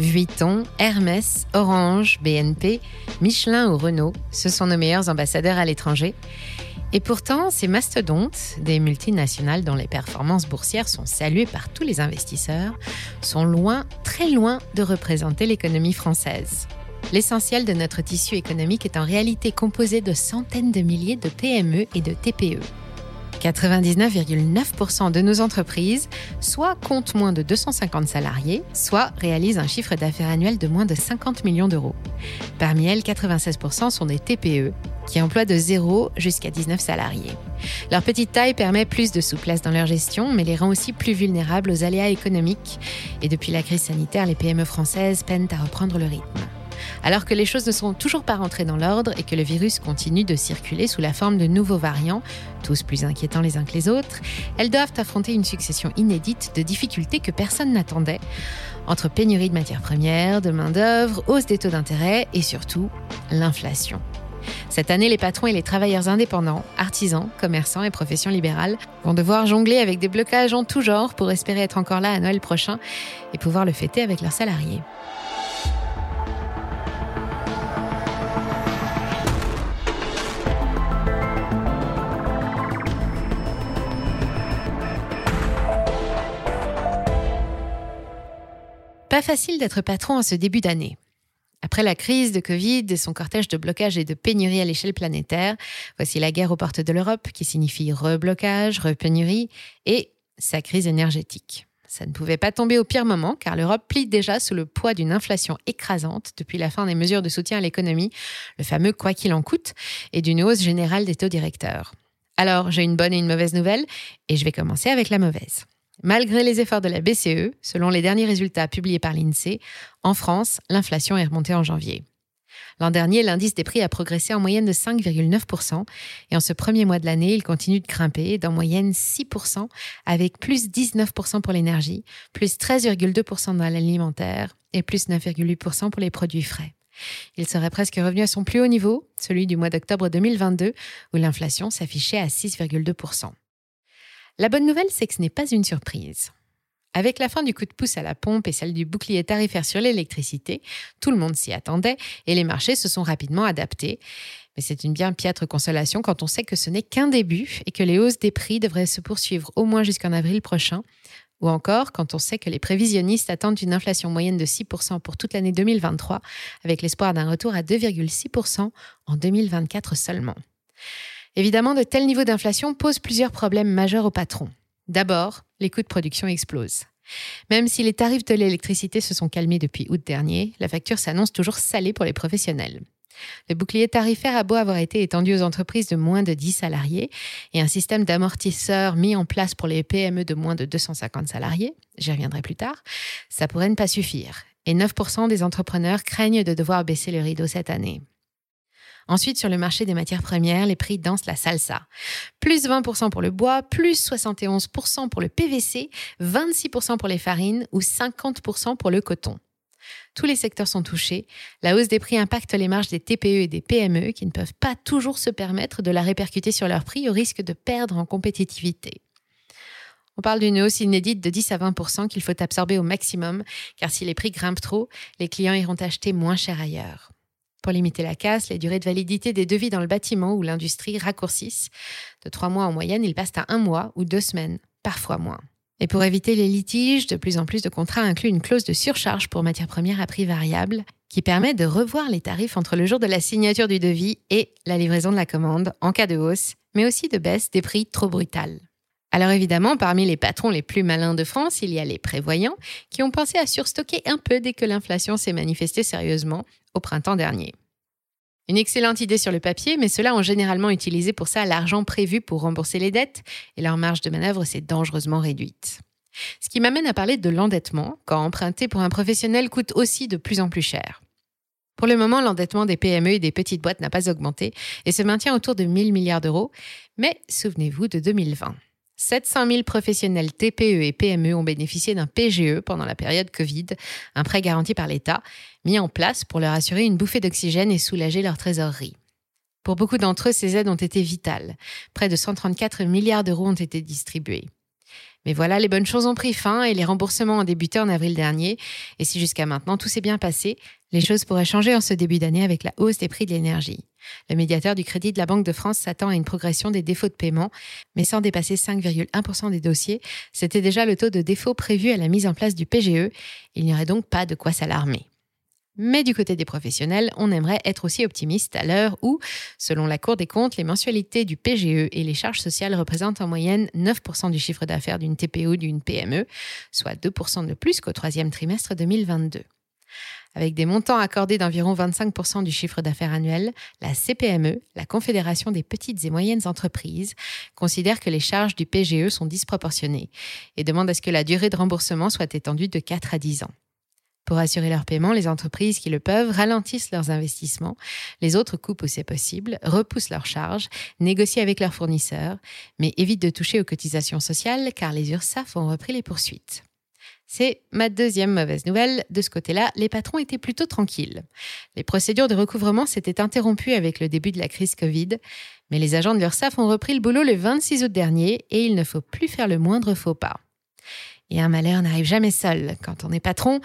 Vuitton, Hermès, Orange, BNP, Michelin ou Renault, ce sont nos meilleurs ambassadeurs à l'étranger. Et pourtant, ces mastodontes, des multinationales dont les performances boursières sont saluées par tous les investisseurs, sont loin, très loin de représenter l'économie française. L'essentiel de notre tissu économique est en réalité composé de centaines de milliers de PME et de TPE. 99,9% de nos entreprises soit comptent moins de 250 salariés, soit réalisent un chiffre d'affaires annuel de moins de 50 millions d'euros. Parmi elles, 96% sont des TPE, qui emploient de 0 jusqu'à 19 salariés. Leur petite taille permet plus de souplesse dans leur gestion, mais les rend aussi plus vulnérables aux aléas économiques. Et depuis la crise sanitaire, les PME françaises peinent à reprendre le rythme. Alors que les choses ne sont toujours pas rentrées dans l'ordre et que le virus continue de circuler sous la forme de nouveaux variants, tous plus inquiétants les uns que les autres, elles doivent affronter une succession inédite de difficultés que personne n'attendait, entre pénurie de matières premières, de main-d'œuvre, hausse des taux d'intérêt et surtout l'inflation. Cette année, les patrons et les travailleurs indépendants, artisans, commerçants et professions libérales vont devoir jongler avec des blocages en tout genre pour espérer être encore là à Noël prochain et pouvoir le fêter avec leurs salariés. Pas facile d'être patron en ce début d'année. Après la crise de Covid et son cortège de blocages et de pénuries à l'échelle planétaire, voici la guerre aux portes de l'Europe qui signifie reblocage, repénurie et sa crise énergétique. Ça ne pouvait pas tomber au pire moment car l'Europe plie déjà sous le poids d'une inflation écrasante depuis la fin des mesures de soutien à l'économie, le fameux quoi qu'il en coûte, et d'une hausse générale des taux directeurs. Alors, j'ai une bonne et une mauvaise nouvelle et je vais commencer avec la mauvaise. Malgré les efforts de la BCE, selon les derniers résultats publiés par l'INSEE, en France, l'inflation est remontée en janvier. L'an dernier, l'indice des prix a progressé en moyenne de 5,9% et en ce premier mois de l'année, il continue de grimper d'en moyenne 6% avec plus 19% pour l'énergie, plus 13,2% dans l'alimentaire et plus 9,8% pour les produits frais. Il serait presque revenu à son plus haut niveau, celui du mois d'octobre 2022, où l'inflation s'affichait à 6,2%. La bonne nouvelle, c'est que ce n'est pas une surprise. Avec la fin du coup de pouce à la pompe et celle du bouclier tarifaire sur l'électricité, tout le monde s'y attendait et les marchés se sont rapidement adaptés. Mais c'est une bien piètre consolation quand on sait que ce n'est qu'un début et que les hausses des prix devraient se poursuivre au moins jusqu'en avril prochain. Ou encore quand on sait que les prévisionnistes attendent une inflation moyenne de 6% pour toute l'année 2023, avec l'espoir d'un retour à 2,6% en 2024 seulement. Évidemment, de tels niveaux d'inflation posent plusieurs problèmes majeurs aux patrons. D'abord, les coûts de production explosent. Même si les tarifs de l'électricité se sont calmés depuis août dernier, la facture s'annonce toujours salée pour les professionnels. Le bouclier tarifaire a beau avoir été étendu aux entreprises de moins de 10 salariés et un système d'amortisseurs mis en place pour les PME de moins de 250 salariés, j'y reviendrai plus tard, ça pourrait ne pas suffire. Et 9% des entrepreneurs craignent de devoir baisser le rideau cette année. Ensuite, sur le marché des matières premières, les prix dansent la salsa. Plus 20% pour le bois, plus 71% pour le PVC, 26% pour les farines ou 50% pour le coton. Tous les secteurs sont touchés. La hausse des prix impacte les marges des TPE et des PME qui ne peuvent pas toujours se permettre de la répercuter sur leurs prix au risque de perdre en compétitivité. On parle d'une hausse inédite de 10 à 20% qu'il faut absorber au maximum, car si les prix grimpent trop, les clients iront acheter moins cher ailleurs. Pour limiter la casse, les durées de validité des devis dans le bâtiment ou l'industrie raccourcissent. De trois mois en moyenne, ils passent à un mois ou deux semaines, parfois moins. Et pour éviter les litiges, de plus en plus de contrats incluent une clause de surcharge pour matières premières à prix variable qui permet de revoir les tarifs entre le jour de la signature du devis et la livraison de la commande en cas de hausse, mais aussi de baisse des prix trop brutales. Alors évidemment, parmi les patrons les plus malins de France, il y a les prévoyants qui ont pensé à surstocker un peu dès que l'inflation s'est manifestée sérieusement au printemps dernier. Une excellente idée sur le papier, mais ceux-là ont généralement utilisé pour ça l'argent prévu pour rembourser les dettes et leur marge de manœuvre s'est dangereusement réduite. Ce qui m'amène à parler de l'endettement, quand emprunter pour un professionnel coûte aussi de plus en plus cher. Pour le moment, l'endettement des PME et des petites boîtes n'a pas augmenté et se maintient autour de 1000 milliards d'euros, mais souvenez-vous de 2020. 700 000 professionnels TPE et PME ont bénéficié d'un PGE pendant la période Covid, un prêt garanti par l'État, mis en place pour leur assurer une bouffée d'oxygène et soulager leur trésorerie. Pour beaucoup d'entre eux, ces aides ont été vitales. Près de 134 milliards d'euros ont été distribués. Mais voilà, les bonnes choses ont pris fin et les remboursements ont débuté en avril dernier. Et si jusqu'à maintenant tout s'est bien passé, les choses pourraient changer en ce début d'année avec la hausse des prix de l'énergie. Le médiateur du crédit de la Banque de France s'attend à une progression des défauts de paiement, mais sans dépasser 5,1% des dossiers. C'était déjà le taux de défaut prévu à la mise en place du PGE. Il n'y aurait donc pas de quoi s'alarmer. Mais du côté des professionnels, on aimerait être aussi optimiste à l'heure où, selon la Cour des comptes, les mensualités du PGE et les charges sociales représentent en moyenne 9% du chiffre d'affaires d'une TPE ou d'une PME, soit 2% de plus qu'au troisième trimestre 2022. Avec des montants accordés d'environ 25% du chiffre d'affaires annuel, la CPME, la Confédération des petites et moyennes entreprises, considère que les charges du PGE sont disproportionnées et demande à ce que la durée de remboursement soit étendue de 4 à 10 ans. Pour assurer leur paiement, les entreprises qui le peuvent ralentissent leurs investissements, les autres coupent où c'est possible, repoussent leurs charges, négocient avec leurs fournisseurs, mais évitent de toucher aux cotisations sociales car les URSAF ont repris les poursuites. C'est ma deuxième mauvaise nouvelle. De ce côté-là, les patrons étaient plutôt tranquilles. Les procédures de recouvrement s'étaient interrompues avec le début de la crise Covid, mais les agents de l'URSSAF ont repris le boulot le 26 août dernier et il ne faut plus faire le moindre faux pas. Et un malheur n'arrive jamais seul. Quand on est patron,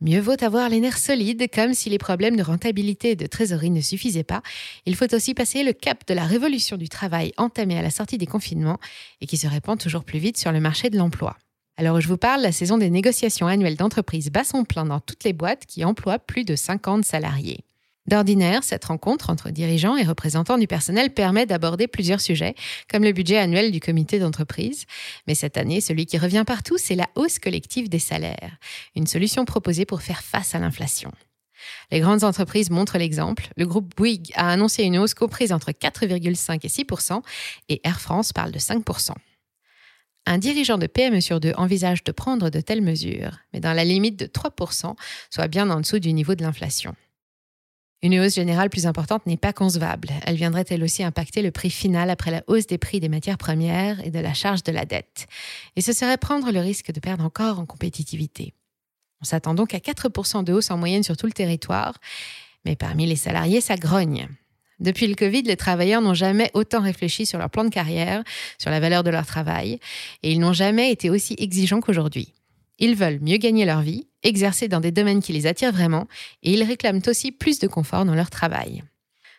mieux vaut avoir les nerfs solides, comme si les problèmes de rentabilité et de trésorerie ne suffisaient pas. Il faut aussi passer le cap de la révolution du travail entamée à la sortie des confinements et qui se répand toujours plus vite sur le marché de l'emploi. Alors je vous parle, la saison des négociations annuelles d'entreprise bat son plein dans toutes les boîtes qui emploient plus de 50 salariés. D'ordinaire, cette rencontre entre dirigeants et représentants du personnel permet d'aborder plusieurs sujets, comme le budget annuel du comité d'entreprise. Mais cette année, celui qui revient partout, c'est la hausse collective des salaires, une solution proposée pour faire face à l'inflation. Les grandes entreprises montrent l'exemple. Le groupe Bouygues a annoncé une hausse comprise entre 4,5 et 6% et Air France parle de 5 un dirigeant de PME sur deux envisage de prendre de telles mesures, mais dans la limite de 3%, soit bien en dessous du niveau de l'inflation. Une hausse générale plus importante n'est pas concevable. Elle viendrait elle aussi impacter le prix final après la hausse des prix des matières premières et de la charge de la dette. Et ce serait prendre le risque de perdre encore en compétitivité. On s'attend donc à 4% de hausse en moyenne sur tout le territoire, mais parmi les salariés, ça grogne. Depuis le Covid, les travailleurs n'ont jamais autant réfléchi sur leur plan de carrière, sur la valeur de leur travail, et ils n'ont jamais été aussi exigeants qu'aujourd'hui. Ils veulent mieux gagner leur vie, exercer dans des domaines qui les attirent vraiment, et ils réclament aussi plus de confort dans leur travail.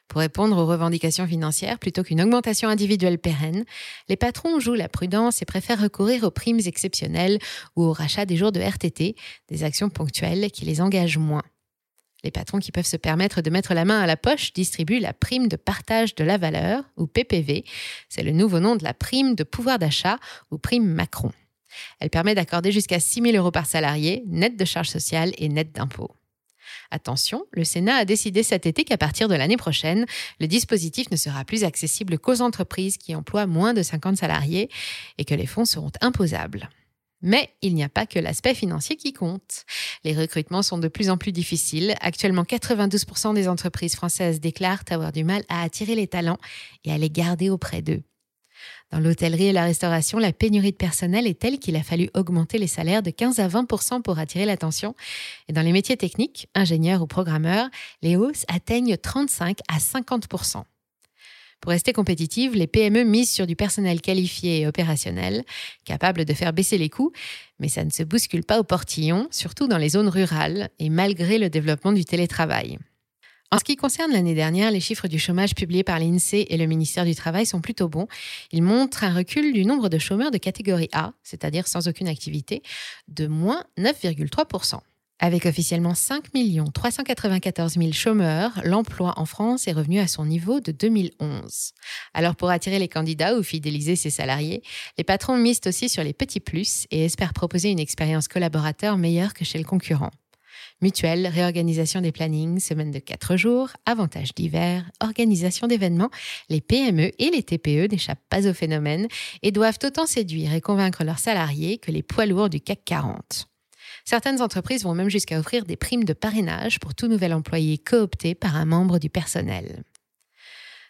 Pour répondre aux revendications financières plutôt qu'une augmentation individuelle pérenne, les patrons jouent la prudence et préfèrent recourir aux primes exceptionnelles ou au rachat des jours de RTT, des actions ponctuelles qui les engagent moins. Les patrons qui peuvent se permettre de mettre la main à la poche distribuent la prime de partage de la valeur, ou PPV. C'est le nouveau nom de la prime de pouvoir d'achat, ou prime Macron. Elle permet d'accorder jusqu'à 6 000 euros par salarié, net de charges sociales et net d'impôts. Attention, le Sénat a décidé cet été qu'à partir de l'année prochaine, le dispositif ne sera plus accessible qu'aux entreprises qui emploient moins de 50 salariés et que les fonds seront imposables. Mais il n'y a pas que l'aspect financier qui compte. Les recrutements sont de plus en plus difficiles. Actuellement, 92% des entreprises françaises déclarent avoir du mal à attirer les talents et à les garder auprès d'eux. Dans l'hôtellerie et la restauration, la pénurie de personnel est telle qu'il a fallu augmenter les salaires de 15 à 20% pour attirer l'attention. Et dans les métiers techniques, ingénieurs ou programmeurs, les hausses atteignent 35 à 50 pour rester compétitives, les PME misent sur du personnel qualifié et opérationnel, capable de faire baisser les coûts, mais ça ne se bouscule pas au portillon, surtout dans les zones rurales et malgré le développement du télétravail. En ce qui concerne l'année dernière, les chiffres du chômage publiés par l'INSEE et le ministère du Travail sont plutôt bons. Ils montrent un recul du nombre de chômeurs de catégorie A, c'est-à-dire sans aucune activité, de moins 9,3 avec officiellement 5 394 000 chômeurs, l'emploi en France est revenu à son niveau de 2011. Alors pour attirer les candidats ou fidéliser ses salariés, les patrons misent aussi sur les petits plus et espèrent proposer une expérience collaborateur meilleure que chez le concurrent. Mutuelle, réorganisation des plannings, semaine de 4 jours, avantages divers, organisation d'événements, les PME et les TPE n'échappent pas au phénomène et doivent autant séduire et convaincre leurs salariés que les poids lourds du CAC 40. Certaines entreprises vont même jusqu'à offrir des primes de parrainage pour tout nouvel employé coopté par un membre du personnel.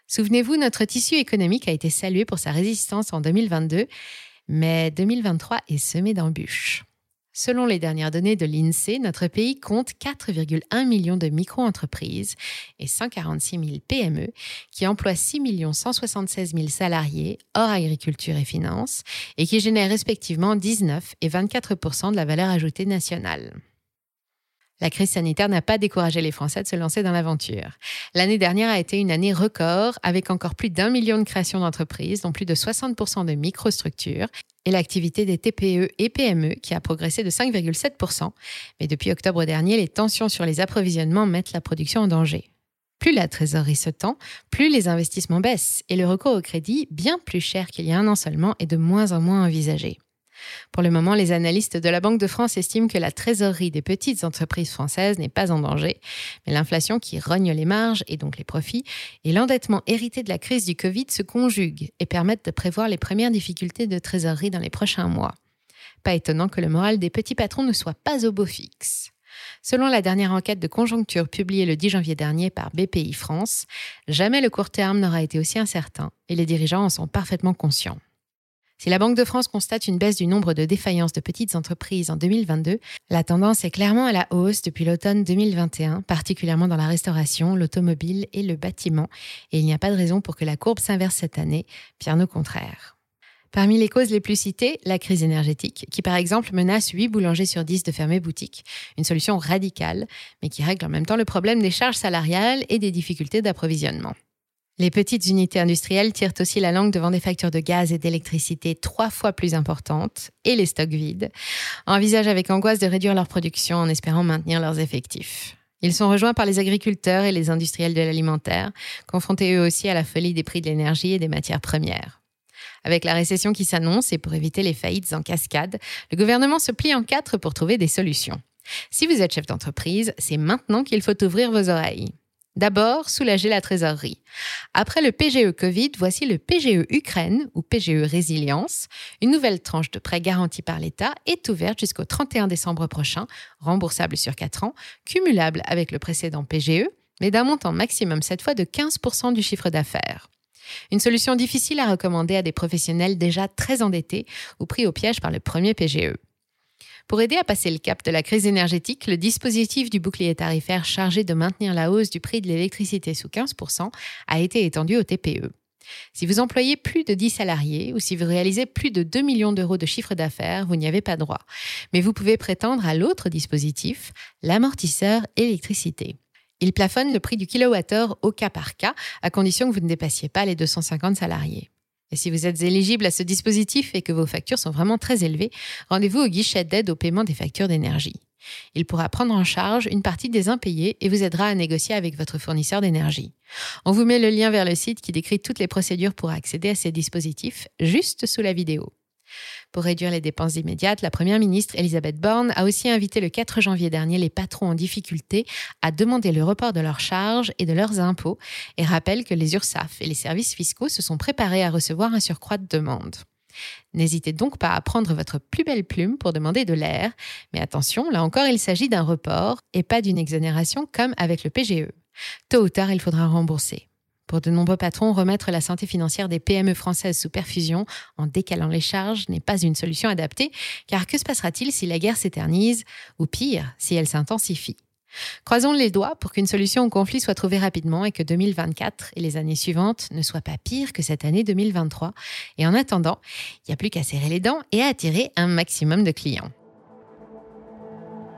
Souvenez-vous, notre tissu économique a été salué pour sa résistance en 2022, mais 2023 est semé d'embûches. Selon les dernières données de l'INSEE, notre pays compte 4,1 millions de micro-entreprises et 146 000 PME qui emploient 6 176 000 salariés hors agriculture et finances et qui génèrent respectivement 19 et 24% de la valeur ajoutée nationale. La crise sanitaire n'a pas découragé les Français de se lancer dans l'aventure. L'année dernière a été une année record avec encore plus d'un million de créations d'entreprises, dont plus de 60% de microstructures, et l'activité des TPE et PME qui a progressé de 5,7%. Mais depuis octobre dernier, les tensions sur les approvisionnements mettent la production en danger. Plus la trésorerie se tend, plus les investissements baissent et le recours au crédit, bien plus cher qu'il y a un an seulement, est de moins en moins envisagé. Pour le moment, les analystes de la Banque de France estiment que la trésorerie des petites entreprises françaises n'est pas en danger, mais l'inflation qui rogne les marges et donc les profits et l'endettement hérité de la crise du Covid se conjuguent et permettent de prévoir les premières difficultés de trésorerie dans les prochains mois. Pas étonnant que le moral des petits patrons ne soit pas au beau fixe. Selon la dernière enquête de conjoncture publiée le 10 janvier dernier par BPI France, jamais le court terme n'aura été aussi incertain et les dirigeants en sont parfaitement conscients. Si la Banque de France constate une baisse du nombre de défaillances de petites entreprises en 2022, la tendance est clairement à la hausse depuis l'automne 2021, particulièrement dans la restauration, l'automobile et le bâtiment, et il n'y a pas de raison pour que la courbe s'inverse cette année, bien au contraire. Parmi les causes les plus citées, la crise énergétique, qui par exemple menace 8 boulangers sur 10 de fermer boutique, une solution radicale, mais qui règle en même temps le problème des charges salariales et des difficultés d'approvisionnement. Les petites unités industrielles tirent aussi la langue devant des factures de gaz et d'électricité trois fois plus importantes et les stocks vides, envisagent avec angoisse de réduire leur production en espérant maintenir leurs effectifs. Ils sont rejoints par les agriculteurs et les industriels de l'alimentaire, confrontés eux aussi à la folie des prix de l'énergie et des matières premières. Avec la récession qui s'annonce et pour éviter les faillites en cascade, le gouvernement se plie en quatre pour trouver des solutions. Si vous êtes chef d'entreprise, c'est maintenant qu'il faut ouvrir vos oreilles. D'abord, soulager la trésorerie. Après le PGE Covid, voici le PGE Ukraine ou PGE Résilience. Une nouvelle tranche de prêt garanti par l'État est ouverte jusqu'au 31 décembre prochain, remboursable sur 4 ans, cumulable avec le précédent PGE, mais d'un montant maximum cette fois de 15% du chiffre d'affaires. Une solution difficile à recommander à des professionnels déjà très endettés ou pris au piège par le premier PGE. Pour aider à passer le cap de la crise énergétique, le dispositif du bouclier tarifaire chargé de maintenir la hausse du prix de l'électricité sous 15% a été étendu au TPE. Si vous employez plus de 10 salariés ou si vous réalisez plus de 2 millions d'euros de chiffre d'affaires, vous n'y avez pas droit. Mais vous pouvez prétendre à l'autre dispositif, l'amortisseur électricité. Il plafonne le prix du kilowattheure au cas par cas, à condition que vous ne dépassiez pas les 250 salariés. Et si vous êtes éligible à ce dispositif et que vos factures sont vraiment très élevées, rendez-vous au guichet d'aide au paiement des factures d'énergie. Il pourra prendre en charge une partie des impayés et vous aidera à négocier avec votre fournisseur d'énergie. On vous met le lien vers le site qui décrit toutes les procédures pour accéder à ces dispositifs juste sous la vidéo. Pour réduire les dépenses immédiates, la Première ministre Elisabeth Borne a aussi invité le 4 janvier dernier les patrons en difficulté à demander le report de leurs charges et de leurs impôts et rappelle que les URSAF et les services fiscaux se sont préparés à recevoir un surcroît de demandes. N'hésitez donc pas à prendre votre plus belle plume pour demander de l'air, mais attention, là encore il s'agit d'un report et pas d'une exonération comme avec le PGE. Tôt ou tard, il faudra rembourser. Pour de nombreux patrons, remettre la santé financière des PME françaises sous perfusion en décalant les charges n'est pas une solution adaptée, car que se passera-t-il si la guerre s'éternise, ou pire, si elle s'intensifie? Croisons les doigts pour qu'une solution au conflit soit trouvée rapidement et que 2024 et les années suivantes ne soient pas pires que cette année 2023. Et en attendant, il n'y a plus qu'à serrer les dents et à attirer un maximum de clients.